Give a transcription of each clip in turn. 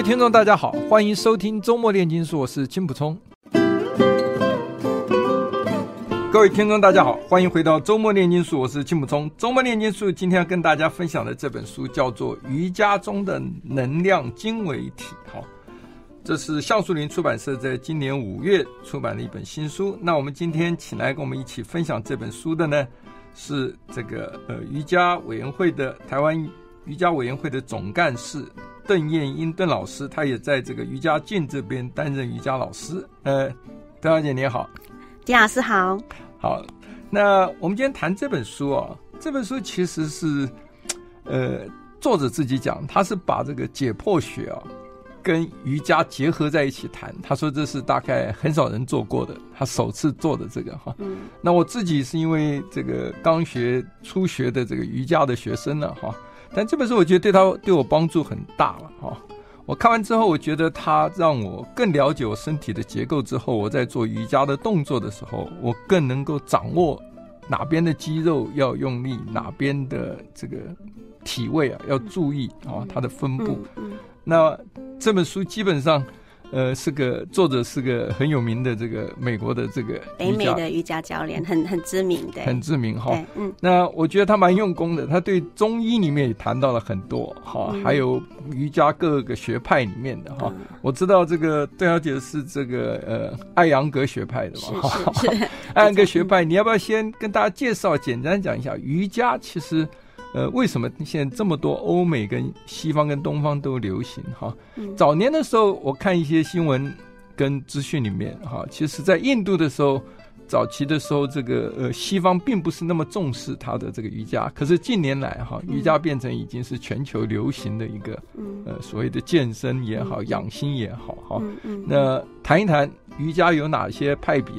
位听众，大家好，欢迎收听周末炼金术，我是金普聪。各位听众，大家好，欢迎回到周末炼金术，我是金普聪。周末炼金术今天要跟大家分享的这本书叫做《瑜伽中的能量经纬体》。好，这是橡树林出版社在今年五月出版的一本新书。那我们今天请来跟我们一起分享这本书的呢，是这个呃瑜伽委员会的台湾瑜伽委员会的总干事。邓燕英邓老师，他也在这个瑜伽镜这边担任瑜伽老师。呃，邓小姐你好，金老师好。好，那我们今天谈这本书啊，这本书其实是，呃，作者自己讲，他是把这个解剖学啊跟瑜伽结合在一起谈。他说这是大概很少人做过的，他首次做的这个哈。嗯。那我自己是因为这个刚学初学的这个瑜伽的学生呢，哈。但这本书我觉得对他对我帮助很大了哈。我看完之后，我觉得它让我更了解我身体的结构。之后，我在做瑜伽的动作的时候，我更能够掌握哪边的肌肉要用力，哪边的这个体位啊要注意啊它的分布。那这本书基本上。呃，是个作者，是个很有名的这个美国的这个北美的瑜伽教练，很很知名的，很知名哈。嗯，那我觉得他蛮用功的，他对中医里面也谈到了很多哈，还有瑜伽各个学派里面的哈。我知道这个邓小姐是这个呃艾扬格学派的嘛，是是是，艾扬格学派，你要不要先跟大家介绍，简单讲一下瑜伽？其实。呃，为什么现在这么多欧美跟西方跟东方都流行哈？早年的时候，我看一些新闻跟资讯里面哈，其实，在印度的时候，早期的时候，这个呃西方并不是那么重视它的这个瑜伽，可是近年来哈，瑜伽变成已经是全球流行的一个呃所谓的健身也好，养心也好哈。那谈一谈瑜伽有哪些派别？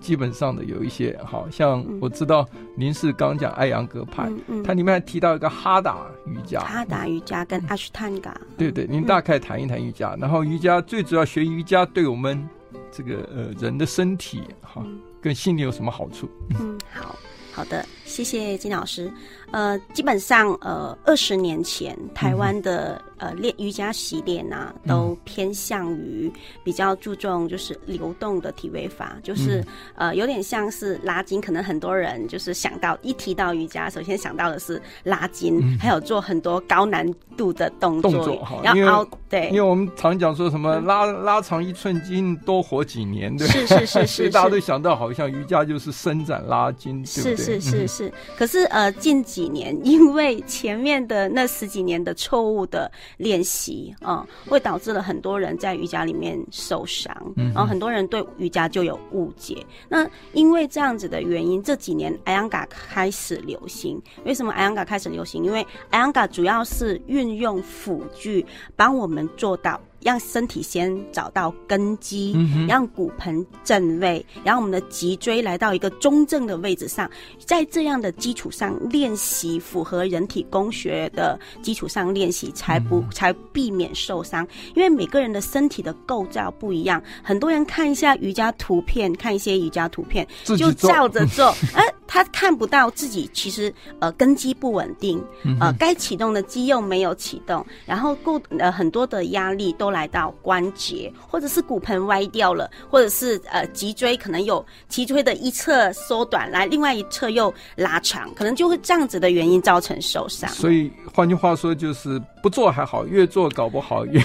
基本上的有一些，好像我知道您是刚讲艾扬格派，它里面还提到一个哈达瑜伽，哈达瑜伽跟阿斯坦嘎。对对，您大概谈一谈瑜伽，嗯、然后瑜伽最主要学瑜伽对我们这个呃人的身体哈跟心理有什么好处？嗯，好好的，谢谢金老师。呃，基本上呃二十年前台湾的、嗯。呃，练瑜伽习练啊，都偏向于比较注重就是流动的体位法，嗯、就是呃，有点像是拉筋。可能很多人就是想到一提到瑜伽，首先想到的是拉筋，嗯、还有做很多高难度的动作。动作哈，然后对，因为我们常讲说什么拉拉长一寸筋，多活几年，对，是是是是，所以大家都想到好像瑜伽就是伸展拉筋，对对？是是是是。可是呃，近几年因为前面的那十几年的错误的。练习啊，会导致了很多人在瑜伽里面受伤，然后很多人对瑜伽就有误解。那因为这样子的原因，这几年艾扬嘎开始流行。为什么艾扬嘎开始流行？因为艾扬嘎主要是运用辅具帮我们做到。让身体先找到根基，让骨盆正位，然后我们的脊椎来到一个中正的位置上，在这样的基础上练习，符合人体工学的基础上练习，才不才避免受伤。因为每个人的身体的构造不一样，很多人看一下瑜伽图片，看一些瑜伽图片就照着做，哎。他看不到自己其实呃根基不稳定，呃该启动的肌肉没有启动，然后过呃很多的压力都来到关节，或者是骨盆歪掉了，或者是呃脊椎可能有脊椎的一侧缩短，来另外一侧又拉长，可能就会这样子的原因造成受伤。所以换句话说，就是不做还好，越做搞不好越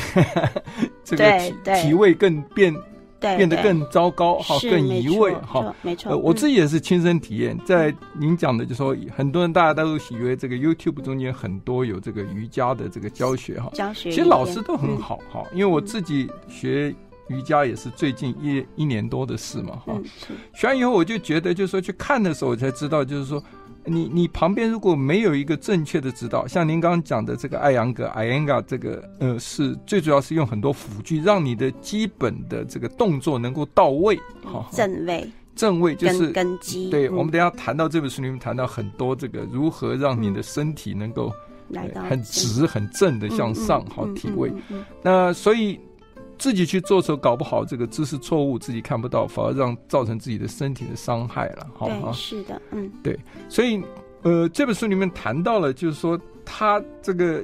这个体体位更变。对变得更糟糕，哈，更移位，哈，没错。呃，我自己也是亲身体验，在您讲的，就是说很多人大家都以为这个 YouTube 中间很多有这个瑜伽的这个教学，哈，教学，其实老师都很好，哈，因为我自己学瑜伽也是最近一一年多的事嘛，哈，学完以后我就觉得，就是说去看的时候，我才知道，就是说。你你旁边如果没有一个正确的指导，像您刚刚讲的这个艾扬格、艾扬格这个，呃，是最主要是用很多辅具，让你的基本的这个动作能够到位，好，正位。正位就是根基。对，我们等下谈到这本书里面谈到很多这个如何让你的身体能够很直、很正的向上，好体位。那所以自己去做的时候，搞不好这个姿势错误，自己看不到，反而让造成自己的身体的伤害了。好，是的，嗯，对。所以呃，这本书里面谈到了，就是说他这个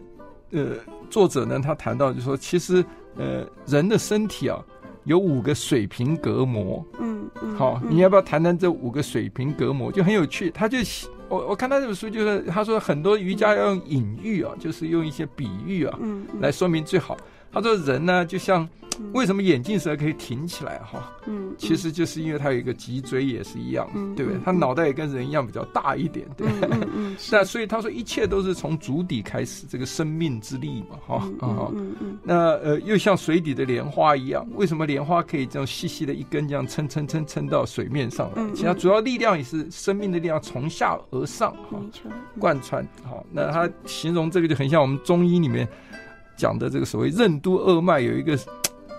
呃作者呢，他谈到就是说，其实呃人的身体啊。有五个水平隔膜，嗯，嗯，好，你要不要谈谈这五个水平隔膜？就很有趣，他就我我看他这本书，就是他说很多瑜伽要用隐喻啊，就是用一些比喻啊，嗯，来说明最好。他说人呢，就像。为什么眼镜蛇可以挺起来哈？嗯，其实就是因为它有一个脊椎也是一样，嗯，对不对？它脑袋也跟人一样比较大一点，对。嗯嗯。那所以他说一切都是从足底开始，这个生命之力嘛，哈啊。嗯嗯。那呃，又像水底的莲花一样，为什么莲花可以这样细细的一根这样撑撑撑撑到水面上来？其实它主要力量也是生命的力量从下而上，哈，贯穿。好，那他形容这个就很像我们中医里面讲的这个所谓任督二脉有一个。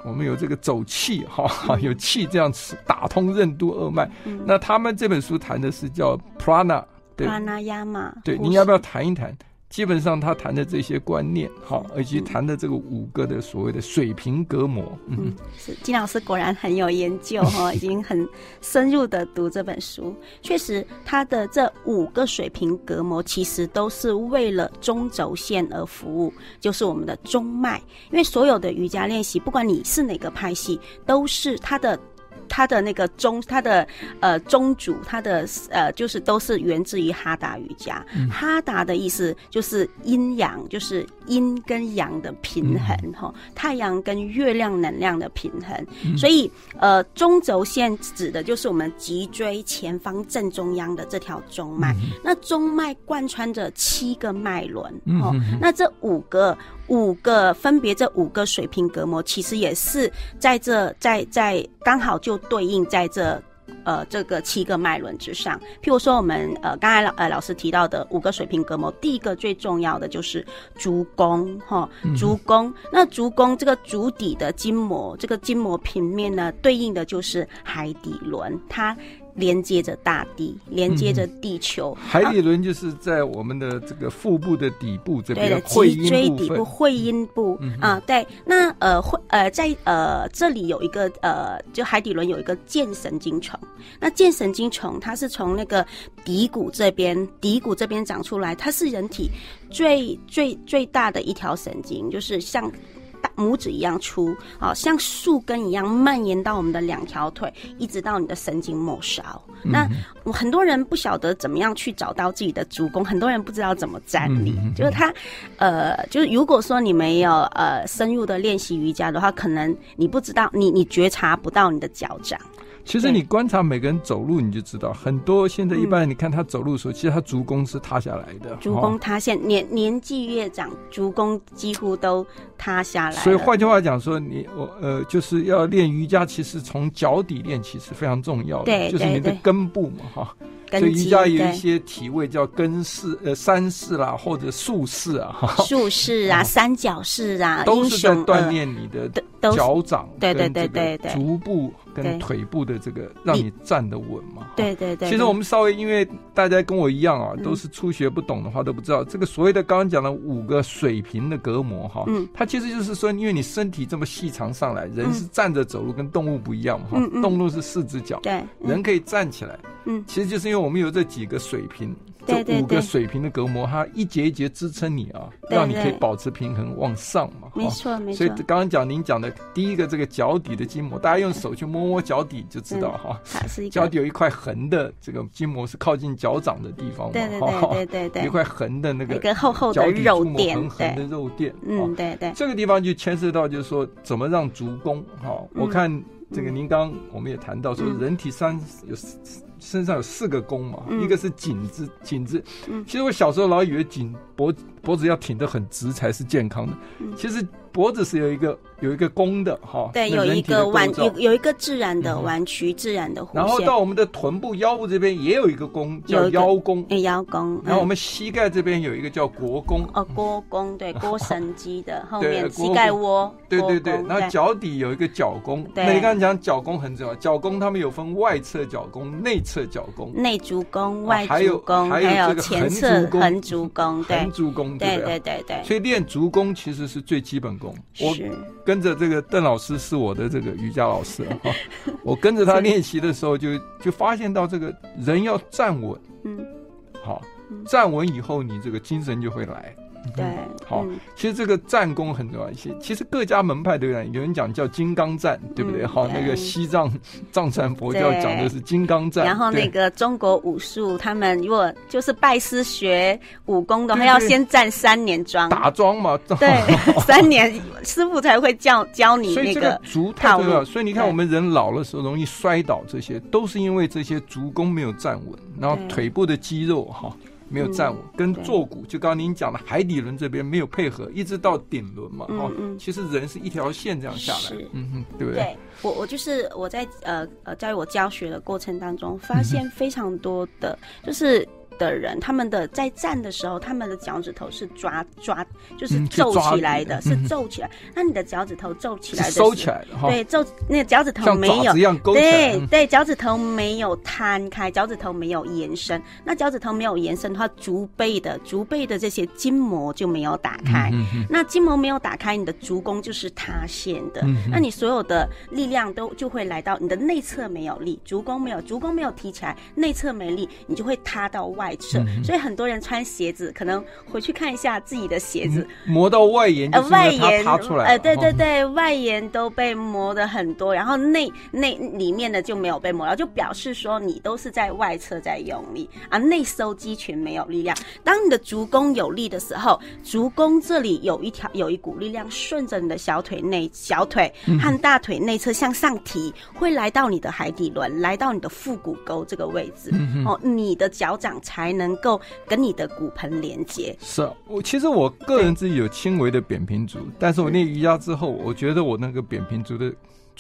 我们有这个走气 哈，有气这样子打通任督二脉。嗯、那他们这本书谈的是叫 prana，对，pranayama。对，你要不要谈一谈？基本上他谈的这些观念，好，以及谈的这个五个的所谓的水平隔膜，嗯，嗯是金老师果然很有研究哈，已经很深入的读这本书。确实，他的这五个水平隔膜其实都是为了中轴线而服务，就是我们的中脉。因为所有的瑜伽练习，不管你是哪个派系，都是它的。它的那个宗，它的呃宗主，它的呃就是都是源自于哈达瑜伽。嗯、哈达的意思就是阴阳，就是阴跟阳的平衡哈，嗯、太阳跟月亮能量的平衡。嗯、所以呃中轴线指的就是我们脊椎前方正中央的这条中脉。嗯、那中脉贯穿着七个脉轮，哦，嗯、那这五个。五个分别，这五个水平隔膜其实也是在这在在刚好就对应在这呃这个七个脉轮之上。譬如说，我们呃刚才老呃老师提到的五个水平隔膜，第一个最重要的就是足弓哈，足弓。嗯、那足弓这个足底的筋膜，这个筋膜平面呢，对应的就是海底轮，它。连接着大地，连接着地球。嗯、海底轮就是在我们的这个腹部的底部这边，对的，脊椎底部会阴部、嗯、啊。对，那呃会呃在呃这里有一个呃，就海底轮有一个剑神经丛。那剑神经丛它是从那个骶骨这边，骶骨这边长出来，它是人体最最最大的一条神经，就是像。拇指一样粗，好像树根一样蔓延到我们的两条腿，一直到你的神经末梢。嗯、那我很多人不晓得怎么样去找到自己的足弓，很多人不知道怎么站立。嗯、就是他，呃，就是如果说你没有呃深入的练习瑜伽的话，可能你不知道，你你觉察不到你的脚掌。其实你观察每个人走路，你就知道很多现在一般人，你看他走路的时候，其实他足弓是塌下来的。足弓塌陷，年年纪越长，足弓几乎都塌下来。所以换句话讲说，你我呃就是要练瑜伽，其实从脚底练起是非常重要的，对，就是你的根部嘛，哈。所以瑜伽有一些体位叫根式、呃三式啦，或者竖式啊，竖式啊，三角式啊，都是在锻炼你的脚掌，对对对对对，足部跟腿部的这个，让你站得稳嘛。对对对。其实我们稍微，因为大家跟我一样啊，都是初学不懂的话，都不知道。这个所谓的刚刚讲的五个水平的隔膜哈，嗯，它其实就是说，因为你身体这么细长上来，人是站着走路，跟动物不一样嘛，哈，动物是四只脚，对，人可以站起来，嗯，其实就是因为。我们有这几个水平，这五个水平的隔膜，它一节一节支撑你啊，让你可以保持平衡往上嘛。没错，没错。所以刚刚讲您讲的第一个这个脚底的筋膜，大家用手去摸摸脚底就知道哈。脚底有一块横的这个筋膜是靠近脚掌的地方嘛。对对对对，一块横的那个，一个厚厚的肉垫，横横的肉垫。嗯，对对。这个地方就牵涉到就是说，怎么让足弓哈？我看这个您刚我们也谈到说，人体三有。身上有四个弓嘛，嗯、一个是颈子，颈子。嗯、其实我小时候老以为颈脖脖子要挺得很直才是健康的。嗯、其实脖子是有一个有一个弓的哈，对，有一个弯，有有一个自然的弯曲，自然的弧线。然后到我们的臀部、腰部这边也有一个弓，叫腰弓。哎，腰弓。然后我们膝盖这边有一个叫腘弓。哦，腘弓，对，腘绳肌的后面膝盖窝。对对对，然后脚底有一个脚弓。那你刚才讲脚弓很重要，脚弓他们有分外侧脚弓、内侧脚弓、内足弓、外足弓，还有前侧横足弓。横足弓，对对对对。所以练足弓其实是最基本功。我跟着这个邓老师是我的这个瑜伽老师啊，我跟着他练习的时候就就发现到这个人要站稳，嗯，好，站稳以后你这个精神就会来。对，好，其实这个站功很重要一些。其实各家门派都有，有人讲叫金刚站，对不对？好，那个西藏藏传佛教讲的是金刚站。然后那个中国武术，他们如果就是拜师学武功的话，要先站三年桩，打桩嘛。对，三年师傅才会教教你那个足太重要。所以你看，我们人老的时候容易摔倒，这些都是因为这些足弓没有站稳，然后腿部的肌肉哈。没有站稳，跟坐骨就刚刚您讲的海底轮这边没有配合，一直到顶轮嘛，哈，其实人是一条线这样下来，嗯哼，对不对？对，我我就是我在呃呃在我教学的过程当中，发现非常多的就是。的人，他们的在站的时候，他们的脚趾头是抓抓，就是皱起来的，嗯、是皱起来。嗯、那你的脚趾头皱起来的，收起来的，对，皱那个脚趾头没有，对对，脚趾头没有摊开，脚趾头没有延伸。那脚趾头没有延伸的话，足背的足背的这些筋膜就没有打开。那筋膜没有打开，你的足弓就是塌陷的。嗯、那你所有的力量都就会来到你的内侧没有力，足弓没有，足弓没有提起来，内侧没力，你就会塌到外。外侧，所以很多人穿鞋子，可能回去看一下自己的鞋子，磨到外沿，呃，外沿塌出来，呃，对对对，外沿都被磨的很多，然后内内里面的就没有被磨，然后就表示说你都是在外侧在用力啊，内收肌群没有力量。当你的足弓有力的时候，足弓这里有一条有一股力量顺着你的小腿内小腿和大腿内侧向上提，会来到你的海底轮，来到你的腹股沟这个位置，哦，你的脚掌。才能够跟你的骨盆连接。是啊，我其实我个人自己有轻微的扁平足，但是我练瑜伽之后，我觉得我那个扁平足的。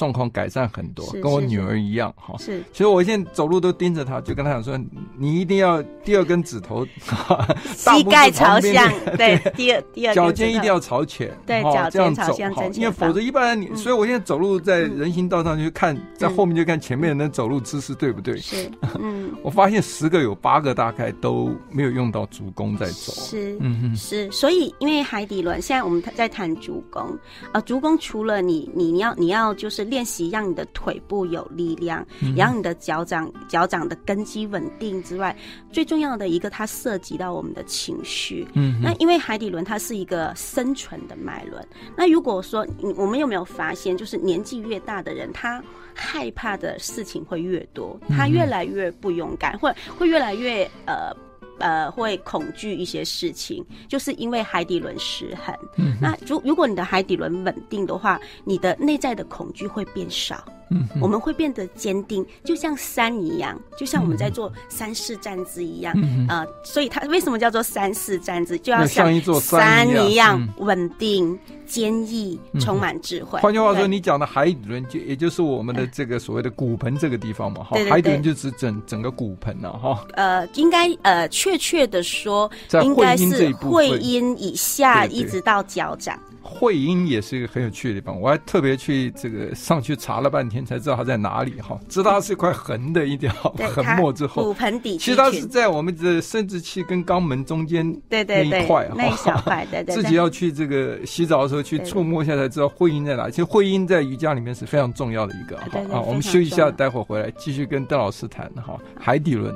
状况改善很多，跟我女儿一样哈。是，其实我现在走路都盯着她，就跟她讲说：“你一定要第二根指头，膝盖朝向，对，第二第二脚尖一定要朝前，对，脚尖朝向因为否则一般人你，所以我现在走路在人行道上就看，在后面就看前面人的走路姿势对不对？是，嗯，我发现十个有八个大概都没有用到足弓在走，是，嗯是，所以因为海底轮，现在我们在谈足弓啊，足弓除了你你你要你要就是。练习让你的腿部有力量，让你的脚掌脚掌的根基稳定之外，最重要的一个，它涉及到我们的情绪。嗯，那因为海底轮它是一个生存的脉轮。那如果说我们有没有发现，就是年纪越大的人，他害怕的事情会越多，他越来越不勇敢，或会越来越呃。呃，会恐惧一些事情，就是因为海底轮失衡。嗯，那如如果你的海底轮稳定的话，你的内在的恐惧会变少。嗯，我们会变得坚定，就像山一样，就像我们在做三式站姿一样。啊、嗯呃，所以它为什么叫做三式站姿？就要像一座山一样稳定。坚毅，充满智慧。换句话说，你讲的海底轮就也就是我们的这个所谓的骨盆这个地方嘛，哈，海底轮就指整整个骨盆了，哈。呃，应该呃，确切的说，应该是会阴以下一直到脚掌。会阴也是一个很有趣的地方，我还特别去这个上去查了半天，才知道它在哪里哈。知道它是一块横的一条 横膜之后，骨盆底其实它是在我们的生殖器跟肛门中间那一块那一小块，对对。自己要去这个洗澡的时候去触摸一下才知道会阴在哪。其实会阴在瑜伽里面是非常重要的一个哈。啊，我们休息一下，待会儿回来继续跟邓老师谈哈海底轮。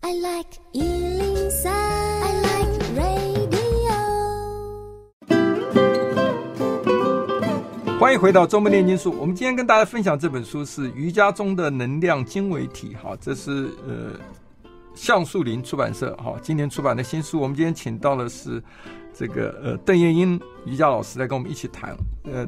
I like 欢迎回到周末炼金术。我们今天跟大家分享这本书是《瑜伽中的能量经纬体》哈，这是呃橡树林出版社哈今年出版的新书。我们今天请到的是这个呃邓燕英瑜伽老师来跟我们一起谈。呃，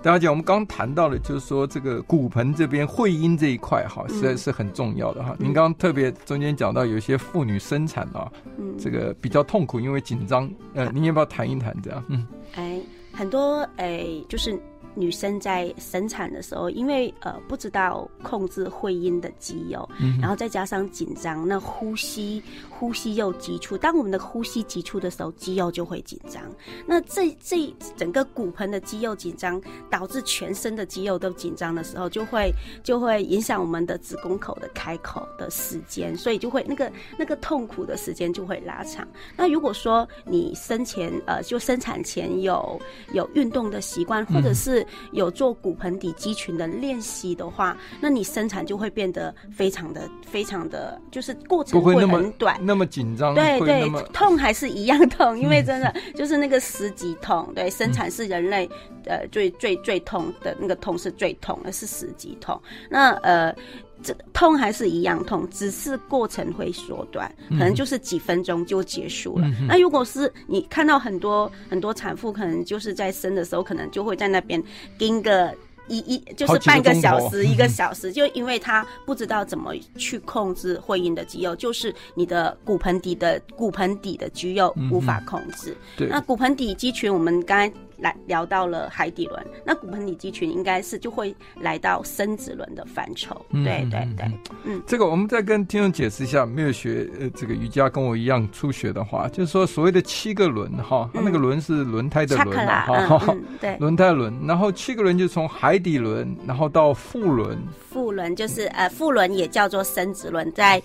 大家讲我们刚谈到的，就是说这个骨盆这边会阴这一块哈，实在是很重要的哈。嗯、您刚刚特别中间讲到有些妇女生产啊，嗯，这个比较痛苦，因为紧张。呃，您要不要谈一谈这样？嗯，哎，很多哎，就是。女生在生产的时候，因为呃不知道控制会阴的肌肉，嗯、然后再加上紧张，那呼吸呼吸又急促。当我们的呼吸急促的时候，肌肉就会紧张。那这这整个骨盆的肌肉紧张，导致全身的肌肉都紧张的时候，就会就会影响我们的子宫口的开口的时间，所以就会那个那个痛苦的时间就会拉长。那如果说你生前呃就生产前有有运动的习惯，或者是有做骨盆底肌群的练习的话，那你生产就会变得非常的非常的，就是过程会很短，那么紧张，对对，痛还是一样痛，因为真的就是那个十级痛，对，生产是人类呃最最最痛的那个痛是最痛的是十级痛，那呃。这痛还是一样痛，只是过程会缩短，可能就是几分钟就结束了。嗯、那如果是你看到很多很多产妇，可能就是在生的时候，可能就会在那边盯个一一就是半个小时、一个小时，就因为他不知道怎么去控制会阴的肌肉，就是你的骨盆底的骨盆底的肌肉无法控制。嗯、对，那骨盆底肌群，我们刚才。来聊到了海底轮，那骨盆底肌群应该是就会来到生殖轮的范畴。嗯、对对对，嗯，这个我们再跟听众解释一下，没有学呃这个瑜伽跟我一样初学的话，就是说所谓的七个轮哈，它那个轮是轮胎的轮哈，嗯，对，轮胎轮，然后七个轮就从海底轮，然后到腹轮，腹轮就是呃腹轮也叫做生殖轮，在。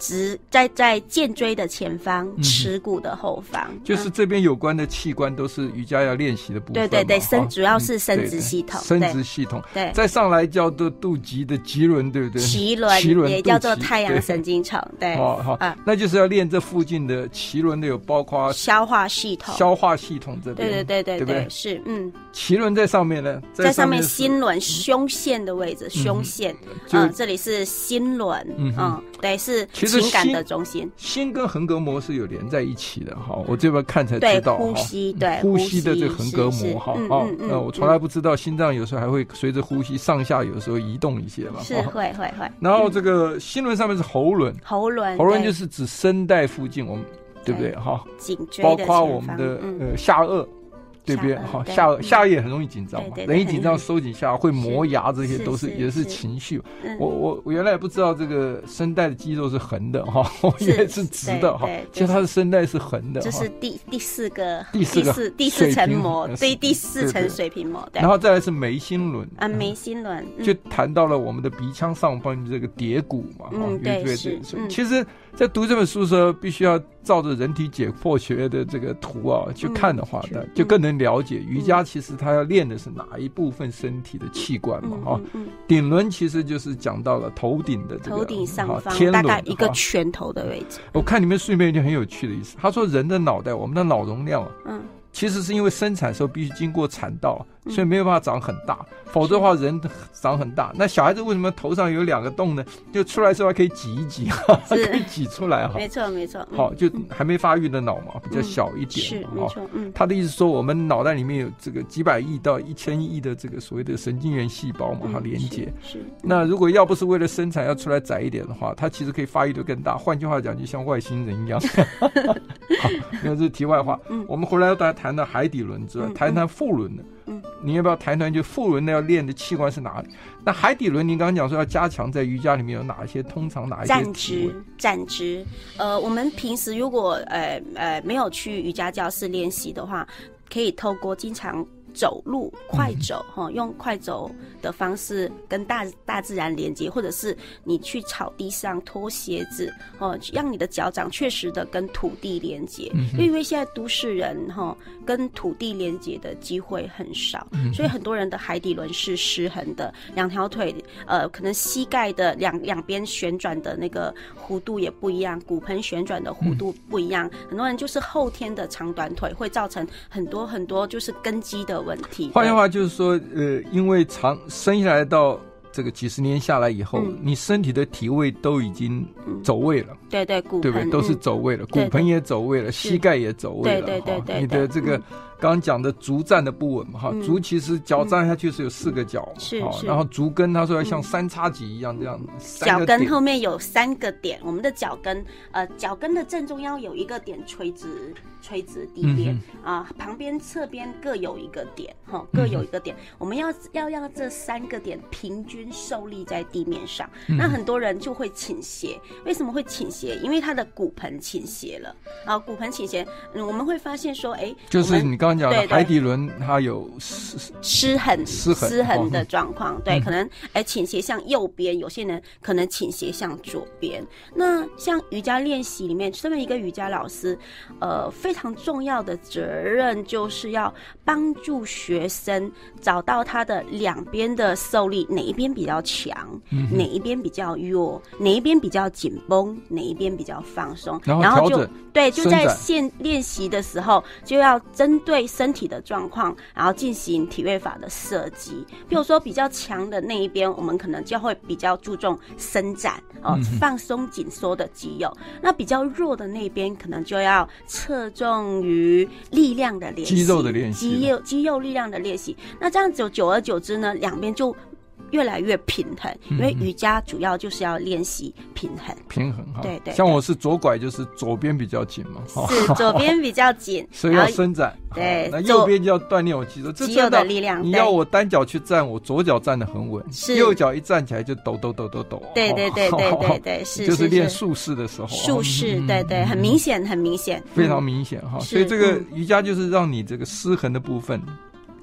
直在在肩椎的前方，耻骨的后方，嗯、就是这边有关的器官都是瑜伽要练习的部分。对对对，生主要是生殖系统，生殖系统。对，再上来叫做肚脐的脐轮，对不对？脐轮，脐轮也叫做太阳神经丛。对，好好，啊，那就是要练这附近的脐轮的，有包括消化系统，消化系统这边。对对对对对，对，是嗯。脐轮在上面呢，在上面心轮胸腺的位置，胸腺，嗯，这里是心轮，嗯，对，是情感的中心。心跟横膈膜是有连在一起的哈，我这边看才知道。呼吸，对呼吸的这个横膈膜哈，哦，那我从来不知道心脏有时候还会随着呼吸上下有时候移动一些嘛。是会会会。然后这个心轮上面是喉轮，喉轮，喉轮就是指声带附近，我们对不对哈？颈椎，包括我们的呃下顎。对不对？好，下下顎也很容易紧张嘛，人一紧张收紧下会磨牙，这些都是也是情绪。我我我原来也不知道这个声带的肌肉是横的哈，我以为是直的哈，其实它的声带是横的。这是第第四个第四个第四层膜，对，第四层水平膜。然后再来是眉心轮啊，眉心轮就谈到了我们的鼻腔上方的这个蝶骨嘛，嗯，对对。其实，在读这本书的时候，必须要照着人体解剖学的这个图啊去看的话呢，就更能。了解瑜伽，其实它要练的是哪一部分身体的器官嘛？哈、嗯，顶、嗯、轮其实就是讲到了头顶的这个头顶上方，大概一个拳头的位置。我看里面顺便一件很有趣的意思，他说人的脑袋，我们的脑容量啊，嗯，其实是因为生产时候必须经过产道。所以没有办法长很大，否则的话人长很大。那小孩子为什么头上有两个洞呢？就出来之后还可以挤一挤，可以挤出来哈。没错没错。好，就还没发育的脑嘛，比较小一点。是没错。嗯。他的意思说，我们脑袋里面有这个几百亿到一千亿的这个所谓的神经元细胞嘛，它连接。是。那如果要不是为了生产要出来窄一点的话，它其实可以发育的更大。换句话讲，就像外星人一样。好，那这是题外话。嗯。我们回来要大家谈到海底轮之外，谈谈副轮的。嗯，你要不要谈谈就腹轮的要练的器官是哪里？那海底轮，您刚刚讲说要加强，在瑜伽里面有哪一些？通常哪一些？站姿，站姿。呃，我们平时如果呃呃没有去瑜伽教室练习的话，可以透过经常。走路快走哈，用快走的方式跟大大自然连接，或者是你去草地上脱鞋子哦，让你的脚掌确实的跟土地连接。嗯、因为现在都市人哈跟土地连接的机会很少，嗯、所以很多人的海底轮是失衡的，两条腿呃可能膝盖的两两边旋转的那个弧度也不一样，骨盆旋转的弧度不一样，嗯、很多人就是后天的长短腿会造成很多很多就是根基的。问题。换句话就是说，呃，因为长生下来到这个几十年下来以后，嗯、你身体的体位都已经走位了。对对，骨盆对不对？都是走位了，骨盆也走位了，膝盖也走位了。对对对，你的这个。刚刚讲的足站的不稳嘛，哈，足其实脚站下去是有四个脚，是是，然后足跟他说要像三叉戟一样这样，脚跟后面有三个点，我们的脚跟，呃，脚跟的正中央有一个点垂直，垂直地面啊，旁边侧边各有一个点，哈，各有一个点，我们要要让这三个点平均受力在地面上，那很多人就会倾斜，为什么会倾斜？因为他的骨盆倾斜了，啊，骨盆倾斜，我们会发现说，哎，就是你刚。讲海底轮它有失失衡失衡失衡的状况，对，可能哎倾斜向右边，有些人可能倾斜向左边。那像瑜伽练习里面，身为一个瑜伽老师，呃，非常重要的责任就是要帮助学生找到他的两边的受力，哪一边比较强，哪一边比较弱，哪一边比较紧绷，哪一边比较放松，然后就对，就在现练习的时候就要针对。身体的状况，然后进行体位法的设计。比如说比较强的那一边，我们可能就会比较注重伸展哦，放松紧缩的肌肉。那比较弱的那边，可能就要侧重于力量的练习，肌肉的练习，肌肉肌肉力量的练习。那这样子久而久之呢，两边就。越来越平衡，因为瑜伽主要就是要练习平衡。平衡哈，对对。像我是左拐，就是左边比较紧嘛，是左边比较紧，所以要伸展。对，那右边就要锻炼我肌肉，肌肉的力量。你要我单脚去站，我左脚站得很稳，是右脚一站起来就抖抖抖抖抖。对对对对对对，是就是练术式的时候。术式，对对，很明显，很明显，非常明显哈。所以这个瑜伽就是让你这个失衡的部分。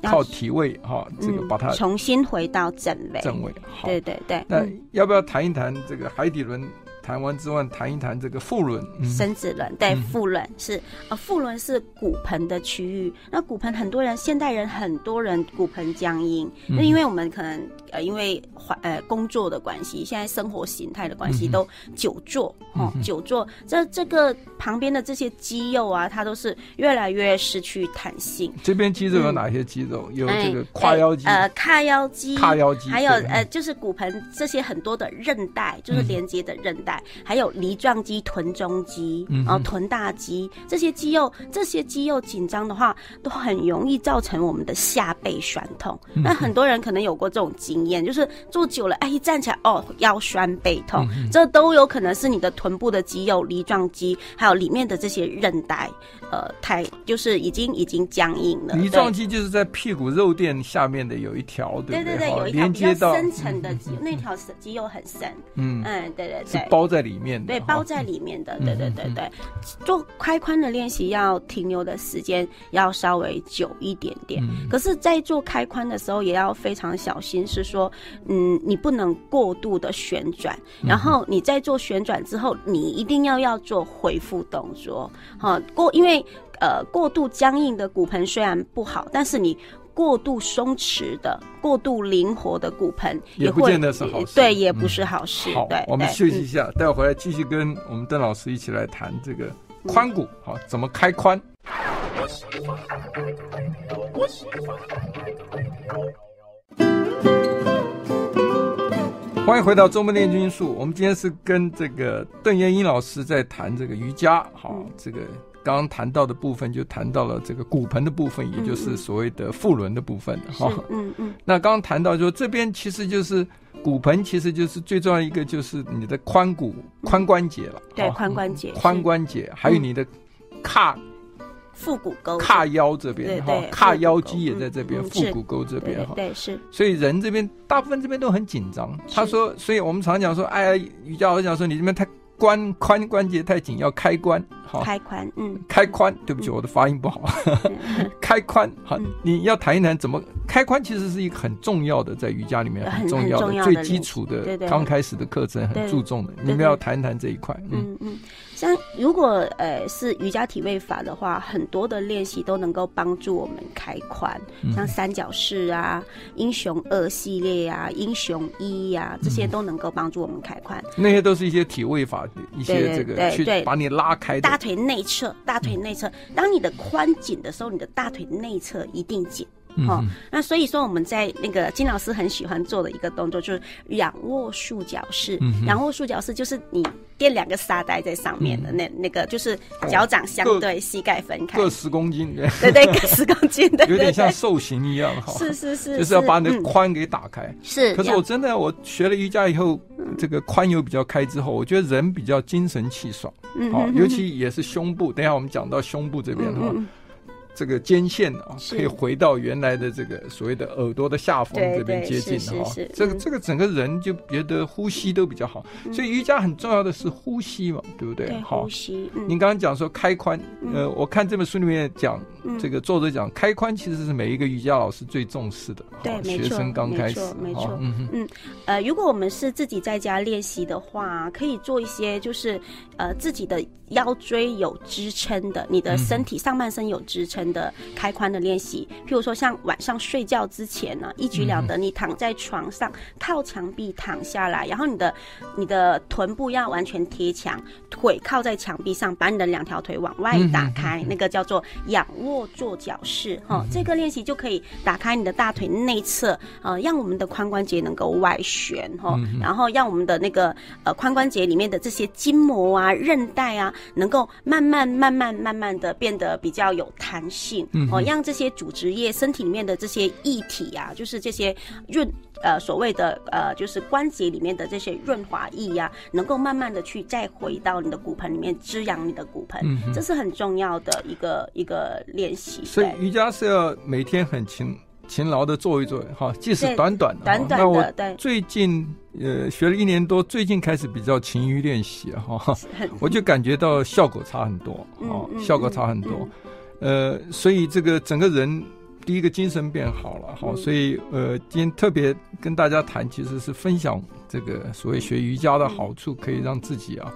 靠体位哈，这个把它重新回到正位。正位，好，对对对。那要不要谈一谈这个海底轮？谈完之外，谈一谈这个腹轮、生殖轮。对，腹轮是呃，腹轮是骨盆的区域。那骨盆很多人，现代人很多人骨盆僵硬，那因为我们可能呃，因为环呃工作的关系，现在生活形态的关系，都久坐哦，久坐。这这个旁边的这些肌肉啊，它都是越来越失去弹性。这边肌肉有哪些肌肉？有这个胯腰肌，呃，髂腰肌，髂腰肌，还有呃，就是骨盆这些很多的韧带，就是连接的韧带。还有梨状肌、臀中肌，然后臀大肌这些肌肉，这些肌肉紧张的话，都很容易造成我们的下背酸痛。那很多人可能有过这种经验，就是坐久了，哎，一站起来，哦，腰酸背痛，这都有可能是你的臀部的肌肉、梨状肌，还有里面的这些韧带，呃，太就是已经已经僵硬了。梨状肌就是在屁股肉垫下面的有一条，对对？对有一条比较深层的肌，那条肌肉很深。嗯。嗯，对对对，包在里面的，对，包在里面的，对对对对。做开髋的练习要停留的时间要稍微久一点点，可是，在做开髋的时候也要非常小心，是说，嗯，你不能过度的旋转，然后你在做旋转之后，你一定要要做恢复动作，好过，因为呃，过度僵硬的骨盆虽然不好，但是你。过度松弛的、过度灵活的骨盆也不见得是好事，对，也不是好事。好，我们休息一下，待会回来继续跟我们邓老师一起来谈这个髋骨，好，怎么开髋？欢迎回到周末练军术，我们今天是跟这个邓元英老师在谈这个瑜伽，好，这个。刚刚谈到的部分，就谈到了这个骨盆的部分，也就是所谓的腹轮的部分哈。嗯嗯。那刚刚谈到说，这边其实就是骨盆，其实就是最重要一个就是你的髋骨、髋关节了。对，髋关节。髋关节，还有你的胯腹股沟、髂腰这边哈，髂腰肌也在这边，腹股沟这边哈。对，是。所以人这边大部分这边都很紧张。他说，所以我们常讲说，哎呀，瑜伽老师讲说，你这边太。关髋关节太紧，要开关，好，开髋，嗯，开髋，对不起，我的发音不好，开髋，好，你要谈一谈怎么开髋，其实是一个很重要的，在瑜伽里面很重要的、最基础的、刚开始的课程很注重的，你们要谈一谈这一块，嗯嗯。像如果呃是瑜伽体位法的话，很多的练习都能够帮助我们开髋，像三角式啊、英雄二系列啊、英雄一呀、啊，这些都能够帮助我们开髋。那些都是一些体位法，一些这个去把你拉开。大腿内侧，大腿内侧，当你的髋紧的时候，你的大腿内侧一定紧。哈、嗯。那所以说我们在那个金老师很喜欢做的一个动作就是仰卧束脚式。仰卧束脚式就是你垫两个沙袋在上面的那、嗯、那个，就是脚掌相对，膝盖分开，各十公斤，对对，各十公斤的，有点像兽形一样哈。是是是，就是要把你的髋给打开。是。可是我真的我学了瑜伽以后，这个髋有比较开之后，我觉得人比较精神气爽。嗯。好，尤其也是胸部。等一下我们讲到胸部这边的话。嗯这个肩线啊，可以回到原来的这个所谓的耳朵的下方这边接近的哈。这个这个整个人就觉得呼吸都比较好，所以瑜伽很重要的是呼吸嘛，对不对？好，呼吸。您刚刚讲说开髋，呃，我看这本书里面讲，这个作者讲开髋其实是每一个瑜伽老师最重视的。对，没错，学生刚开始，没错。嗯嗯呃，如果我们是自己在家练习的话，可以做一些就是呃自己的腰椎有支撑的，你的身体上半身有支撑。的开髋的练习，譬如说像晚上睡觉之前呢，一举两得。你躺在床上，靠墙壁躺下来，然后你的你的臀部要完全贴墙，腿靠在墙壁上，把你的两条腿往外打开，那个叫做仰卧坐脚式。哈，这个练习就可以打开你的大腿内侧，呃，让我们的髋关节能够外旋，哈，然后让我们的那个呃髋关节里面的这些筋膜啊、韧带啊，能够慢慢、慢慢、慢慢的变得比较有弹性。性哦，让这些组织液、身体里面的这些液体啊，就是这些润呃所谓的呃，就是关节里面的这些润滑液呀、啊，能够慢慢的去再回到你的骨盆里面滋养你的骨盆，嗯、这是很重要的一个一个练习。所以瑜伽是要每天很勤勤劳的做一做哈，即使短短的。短短的。最近呃学了一年多，最近开始比较勤于练习哈，我就感觉到效果差很多啊，嗯、效果差很多。嗯嗯呃，所以这个整个人第一个精神变好了，好，所以呃，今天特别跟大家谈，其实是分享这个所谓学瑜伽的好处，可以让自己啊，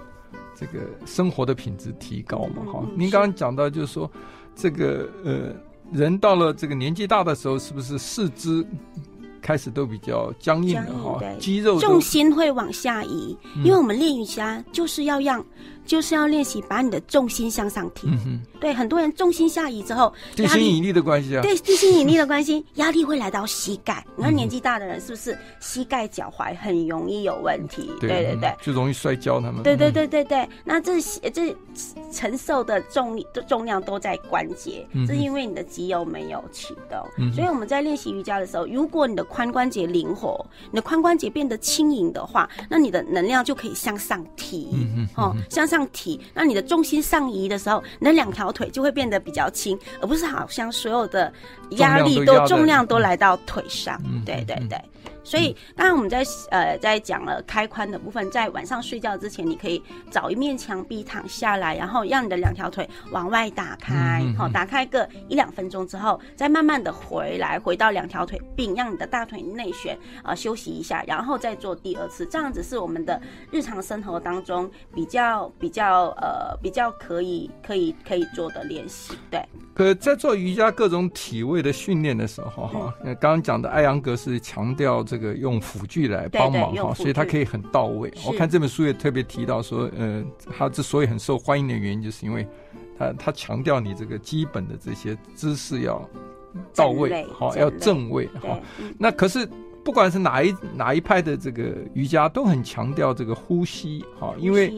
这个生活的品质提高嘛，哈。您刚刚讲到就是说，这个呃，人到了这个年纪大的时候，是不是四肢开始都比较僵硬了哈？肌肉重心会往下移，因为我们练瑜伽就是要让。就是要练习把你的重心向上提，嗯、对很多人重心下移之后，地心引力的关系啊，对地心引力的关系，压力会来到膝盖。你看年纪大的人是不是膝盖脚踝很容易有问题？对，对对对，就容易摔跤。他们。对对对对对，那这这承受的重力的重量都在关节，这是因为你的肌肉没有启动。嗯、所以我们在练习瑜伽的时候，如果你的髋关节灵活，你的髋关节变得轻盈的话，那你的能量就可以向上提，哦，向上。提，那你的重心上移的时候，你的两条腿就会变得比较轻，而不是好像所有的压力都重量都来到腿上。对对对。所以，刚刚我们在呃在讲了开髋的部分，在晚上睡觉之前，你可以找一面墙壁躺下来，然后让你的两条腿往外打开，好，打开个一两分钟之后，再慢慢的回来，回到两条腿并让你的大腿内旋啊休息一下，然后再做第二次，这样子是我们的日常生活当中比较比较呃比较可以可以可以做的练习，对。可在做瑜伽各种体位的训练的时候，哈，刚刚讲的艾扬格是强调这个用辅具来帮忙哈，所以他可以很到位。我看这本书也特别提到说，呃，他之所以很受欢迎的原因，就是因为他他强调你这个基本的这些姿势要到位，好，要正位哈。那可是不管是哪一哪一派的这个瑜伽，都很强调这个呼吸，哈，因为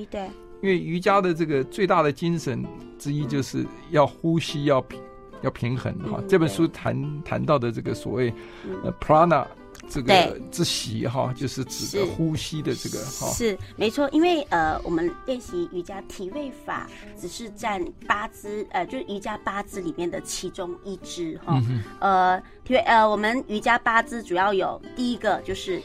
因为瑜伽的这个最大的精神之一就是要呼吸要平要平衡哈。嗯、这本书谈谈到的这个所谓呃 prana 这个之息哈，就是指的呼吸的这个哈。是，是没错，因为呃我们练习瑜伽体位法只是占八支呃就是瑜伽八支里面的其中一支哈。嗯、呃体位呃我们瑜伽八支主要有第一个就是。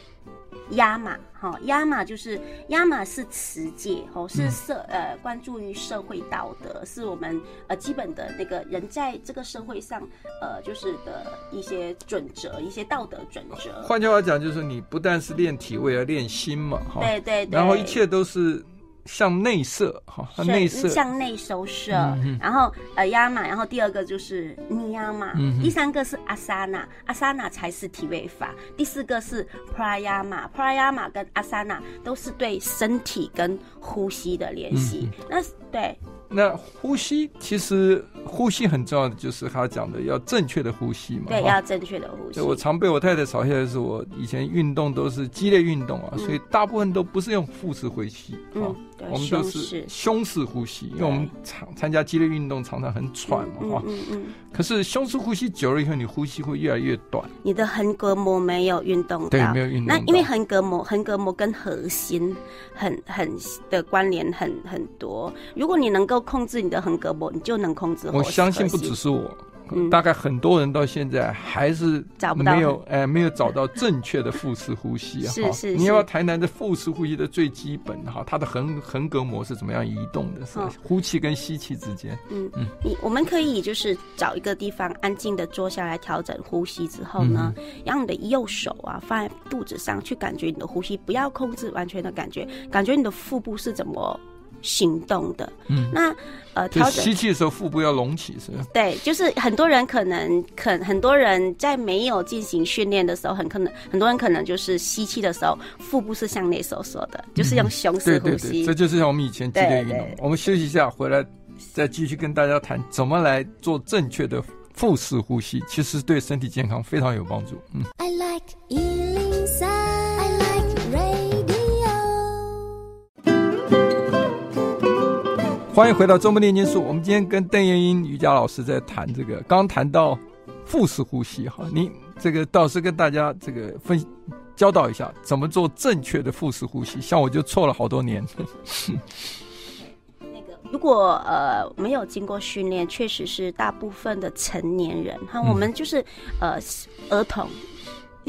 压马，哈，压马就是压马是持戒，吼，是社呃关注于社会道德，是我们呃基本的那个人在这个社会上呃就是的一些准则，一些道德准则。换句话讲，就是你不但是练体位，而练心嘛，哈，对对对，然后一切都是。向内射，哈，向内射，向内收摄。嗯、然后呃，亚马，然后第二个就是尼亚玛，嗯、第三个是阿萨那，阿萨那才是体位法。第四个是普拉亚玛，普拉亚玛跟阿萨那都是对身体跟呼吸的练习。嗯、那对。那呼吸其实呼吸很重要的，就是他讲的要正确的呼吸嘛。对，要正确的呼吸。我常被我太太嘲笑的是，我以前运动都是激烈运动啊，嗯、所以大部分都不是用腹式呼吸啊。嗯对我们都是胸式呼吸，因为我们常参加激烈运动，常常很喘嘛，哈。嗯嗯，嗯。可是胸式呼吸久了以后，你呼吸会越来越短。你的横膈膜没有运动到。对，没有运动。那因为横膈膜，横膈膜跟核心很很的关联很很多。如果你能够控制你的横膈膜，你就能控制。我相信不只是我。嗯、大概很多人到现在还是没有哎，没有找到正确的腹式呼吸 哈。是是，你要不要谈谈这腹式呼吸的最基本哈，它的横横膈膜是怎么样移动的？是呼气跟吸气之间。嗯嗯。你我们可以就是找一个地方安静的坐下来调整呼吸之后呢，嗯、让你的右手啊放在肚子上去感觉你的呼吸，不要控制完全的感觉，感觉你的腹部是怎么。行动的，嗯，那呃，调整吸气的时候腹部要隆起，是吧？对，就是很多人可能，可很多人在没有进行训练的时候，很可能很多人可能就是吸气的时候腹部是向内收缩的，就是用胸式呼吸。对对对，这就是像我们以前激烈运动。我们休息一下，回来再继续跟大家谈怎么来做正确的腹式呼吸，其实对身体健康非常有帮助。嗯。I like 欢迎回到周末练金术。我们今天跟邓燕英瑜伽老师在谈这个，刚谈到腹式呼吸哈，你这个导师跟大家这个分教导一下，怎么做正确的腹式呼吸。像我就错了好多年。那个，如果呃没有经过训练，确实是大部分的成年人哈，我们就是呃儿童。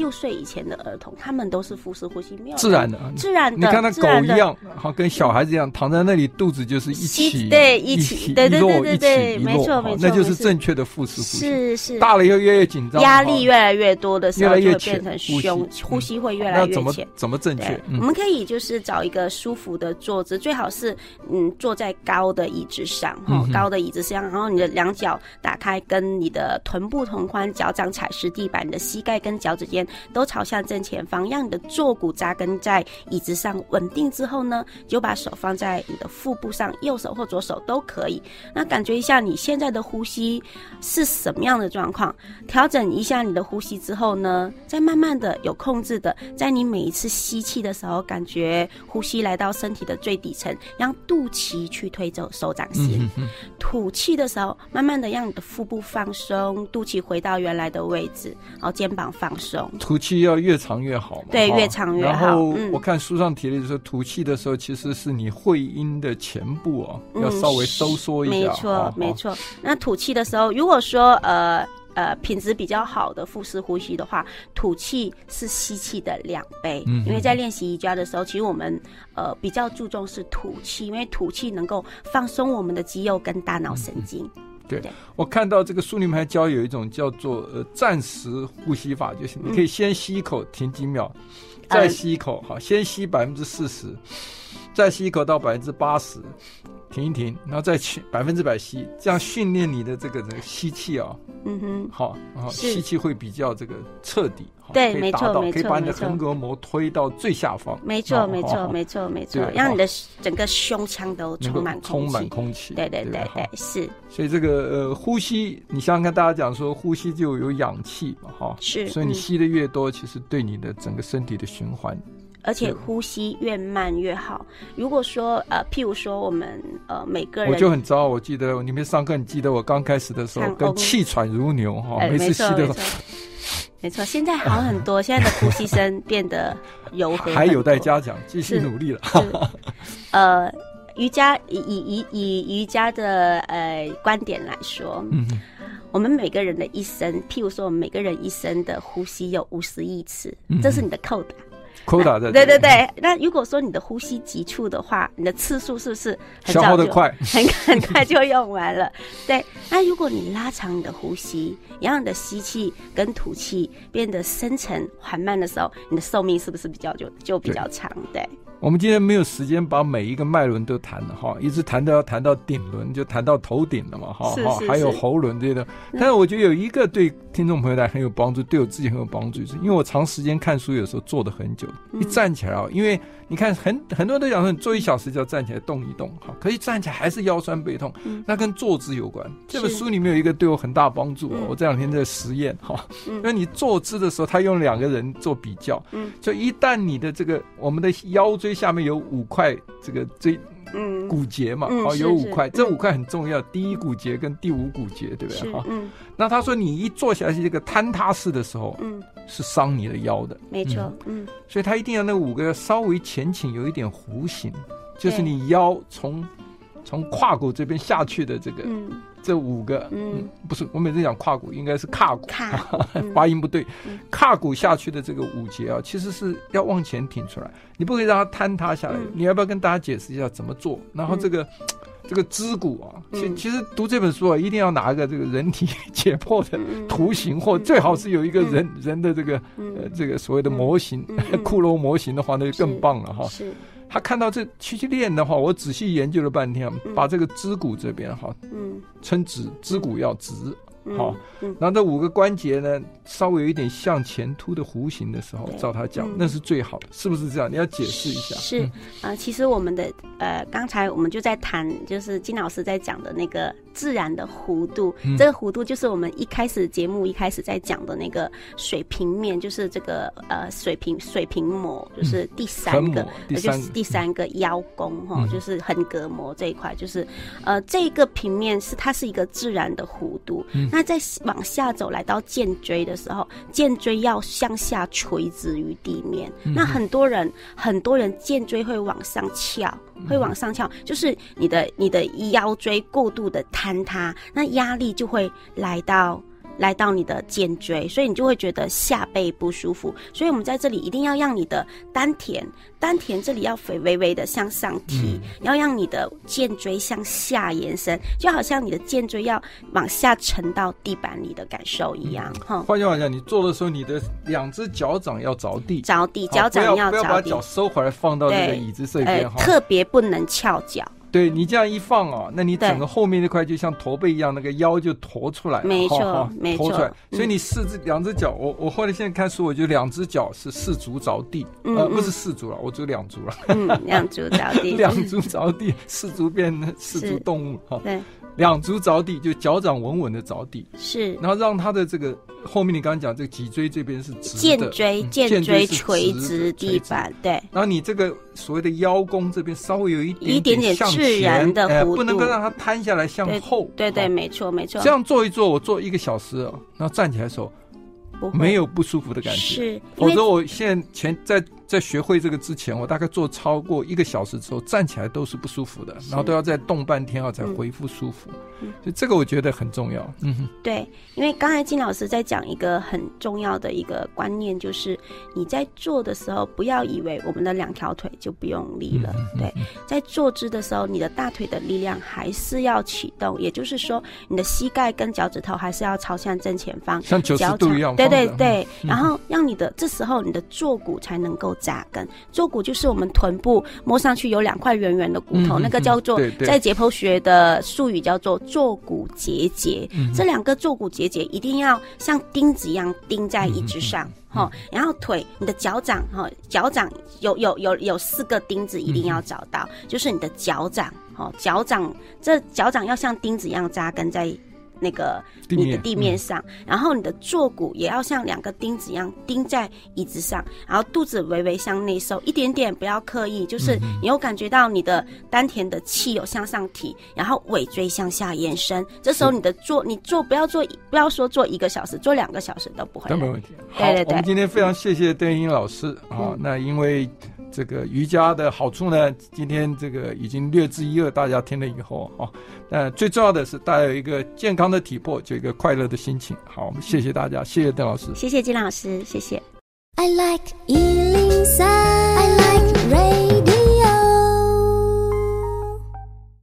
六岁以前的儿童，他们都是腹式呼吸，没有自然的，自然的。你看那狗一样，好跟小孩子一样，躺在那里，肚子就是一起，对，一起，对对对对对，没错没错，那就是正确的腹式呼吸。是是，大了以后越来越紧张，压力越来越多的时候，就会变成胸呼吸会越来越浅。怎么正确？我们可以就是找一个舒服的坐姿，最好是嗯坐在高的椅子上，哈，高的椅子上，然后你的两脚打开，跟你的臀部同宽，脚掌踩实地板，你的膝盖跟脚趾间。都朝向正前方，让你的坐骨扎根在椅子上稳定之后呢，就把手放在你的腹部上，右手或左手都可以。那感觉一下你现在的呼吸是什么样的状况？调整一下你的呼吸之后呢，再慢慢的有控制的，在你每一次吸气的时候，感觉呼吸来到身体的最底层，让肚脐去推走手掌心。嗯、吐气的时候，慢慢的让你的腹部放松，肚脐回到原来的位置，然后肩膀放松。吐气要越长越好嘛？对，越长越好。然后我看书上提的就是说，吐气的时候其实是你会阴的前部啊，嗯、要稍微收缩一下。没错，没错。那吐气的时候，如果说呃呃品质比较好的腹式呼吸的话，吐气是吸气的两倍。嗯，因为在练习瑜伽的时候，其实我们呃比较注重是吐气，因为吐气能够放松我们的肌肉跟大脑神经。嗯对，我看到这个书里面还教有一种叫做呃暂时呼吸法，就是你可以先吸一口，停几秒，再吸一口，好，先吸百分之四十，再吸一口到百分之八十。停一停，然后再去百分之百吸，这样训练你的这个这个吸气啊，嗯哼，好，然后吸气会比较这个彻底，对，没错，没错，可以把你的横膈膜推到最下方，没错，没错，没错，没错，让你的整个胸腔都充满充满空气，对对对对，是。所以这个呃呼吸，你想想看，大家讲说呼吸就有氧气嘛，哈，是，所以你吸的越多，其实对你的整个身体的循环。而且呼吸越慢越好。如果说呃，譬如说我们呃每个人，我就很糟。我记得你们上课，你记得我刚开始的时候，跟气喘如牛哈，每次吸的时候，没错。现在好很多，现在的呼吸声变得柔和，还有待加强，继续努力了。呃，瑜伽以以以以瑜伽的呃观点来说，嗯，我们每个人的一生，譬如说我们每个人一生的呼吸有五十亿次，这是你的扣打。扣打在 对对对，那如果说你的呼吸急促的话，你的次数是不是很消耗的快，很 很快就用完了？对，那如果你拉长你的呼吸，让你的吸气跟吐气变得深沉缓慢的时候，你的寿命是不是比较就就比较长？对。对我们今天没有时间把每一个脉轮都谈了哈，一直谈到要谈到顶轮，就谈到头顶了嘛哈，哈，还有喉轮这些的。但是我觉得有一个对听众朋友来很有帮助，对我自己很有帮助，是因为我长时间看书，有时候坐的很久。一站起来啊，因为你看很很多人都讲说，你坐一小时就要站起来动一动，好，可是站起来还是腰酸背痛，那跟坐姿有关。这本书里面有一个对我很大帮助，我这两天在实验哈，因为你坐姿的时候，他用两个人做比较，就一旦你的这个我们的腰椎下面有五块这个椎。嗯，骨节嘛，好，有五块，这五块很重要，第一骨节跟第五骨节，对不对？哈，嗯。那他说你一坐下去这个坍塌式的时候，嗯，是伤你的腰的，没错，嗯。所以他一定要那五个稍微前倾，有一点弧形，就是你腰从从胯骨这边下去的这个，嗯。这五个，嗯，不是，我每次讲胯骨，应该是胯骨，发音不对，胯骨下去的这个五节啊，其实是要往前挺出来，你不可以让它坍塌下来。你要不要跟大家解释一下怎么做？然后这个这个肢骨啊，其其实读这本书啊，一定要拿一个这个人体解剖的图形，或最好是有一个人人的这个呃这个所谓的模型，骷髅模型的话，那就更棒了哈。他看到这七七链的话，我仔细研究了半天，把这个支骨这边哈，嗯，称直，支骨要直。好，嗯。然后这五个关节呢，稍微有一点向前凸的弧形的时候，照他讲，那是最好的，是不是这样？你要解释一下。是啊，其实我们的呃，刚才我们就在谈，就是金老师在讲的那个自然的弧度，这个弧度就是我们一开始节目一开始在讲的那个水平面，就是这个呃水平水平膜，就是第三个，就是第三个。腰弓哈，就是横膈膜这一块，就是呃这个平面是它是一个自然的弧度。那再往下走，来到肩椎的时候，肩椎要向下垂直于地面。那很多人，很多人肩椎会往上翘，会往上翘，就是你的你的腰椎过度的坍塌，那压力就会来到。来到你的肩椎，所以你就会觉得下背不舒服。所以我们在这里一定要让你的丹田，丹田这里要微微微的向上提，嗯、要让你的肩椎向下延伸，就好像你的肩椎要往下沉到地板里的感受一样。哈，换句话讲，你坐的时候，你的两只脚掌要着地，着地，脚掌要着地，把脚收回来放到那个椅子这边，呃、特别不能翘脚。对你这样一放啊，那你整个后面那块就像驼背一样，那个腰就驼出来了，没错，没错。所以你四只两只脚，我我后来现在看书，我就两只脚是四足着地，呃，不是四足了，我只有两足了，嗯，两足着地，两足着地，四足变四足动物哈，对。两足着地，就脚掌稳稳的着地，是，然后让他的这个后面你刚刚讲这个脊椎这边是直的，肩椎肩椎垂直地板，对。然后你这个所谓的腰弓这边稍微有一点一点点自然的弧度，不能够让它摊下来向后。对对，没错没错。这样做一做，我做一个小时，然后站起来的时候，没有不舒服的感觉，是。否则我现在前在。在学会这个之前，我大概做超过一个小时之后，站起来都是不舒服的，然后都要再动半天啊才恢复舒服。嗯、所以这个我觉得很重要。嗯哼，对，因为刚才金老师在讲一个很重要的一个观念，就是你在做的时候，不要以为我们的两条腿就不用力了。嗯、对，在坐姿的时候，你的大腿的力量还是要启动，也就是说，你的膝盖跟脚趾头还是要朝向正前方，像九十度一样。对对对，嗯、然后让你的这时候你的坐骨才能够。扎根坐骨就是我们臀部摸上去有两块圆圆的骨头，嗯、那个叫做在解剖学的术语叫做坐骨结节。嗯、这两个坐骨结节一定要像钉子一样钉在椅子上，哈、嗯。然后腿，你的脚掌，哈，脚掌有有有有四个钉子一定要找到，嗯、就是你的脚掌，哈，脚掌这脚掌要像钉子一样扎根在。那个你的地面上，嗯、然后你的坐骨也要像两个钉子一样钉在椅子上，然后肚子微微向内收一点点，不要刻意，就是你有感觉到你的丹田的气有向上提，然后尾椎向下延伸。这时候你的坐，你坐不要坐，不要说坐一个小时，坐两个小时都不会。都没问题。好，对对对，我们今天非常谢谢邓英老师啊。嗯、那因为。这个瑜伽的好处呢，今天这个已经略知一二，大家听了以后啊，那最重要的是大家有一个健康的体魄，就一个快乐的心情。好，我们谢谢大家，谢谢邓老师，谢谢金老师，谢谢。I like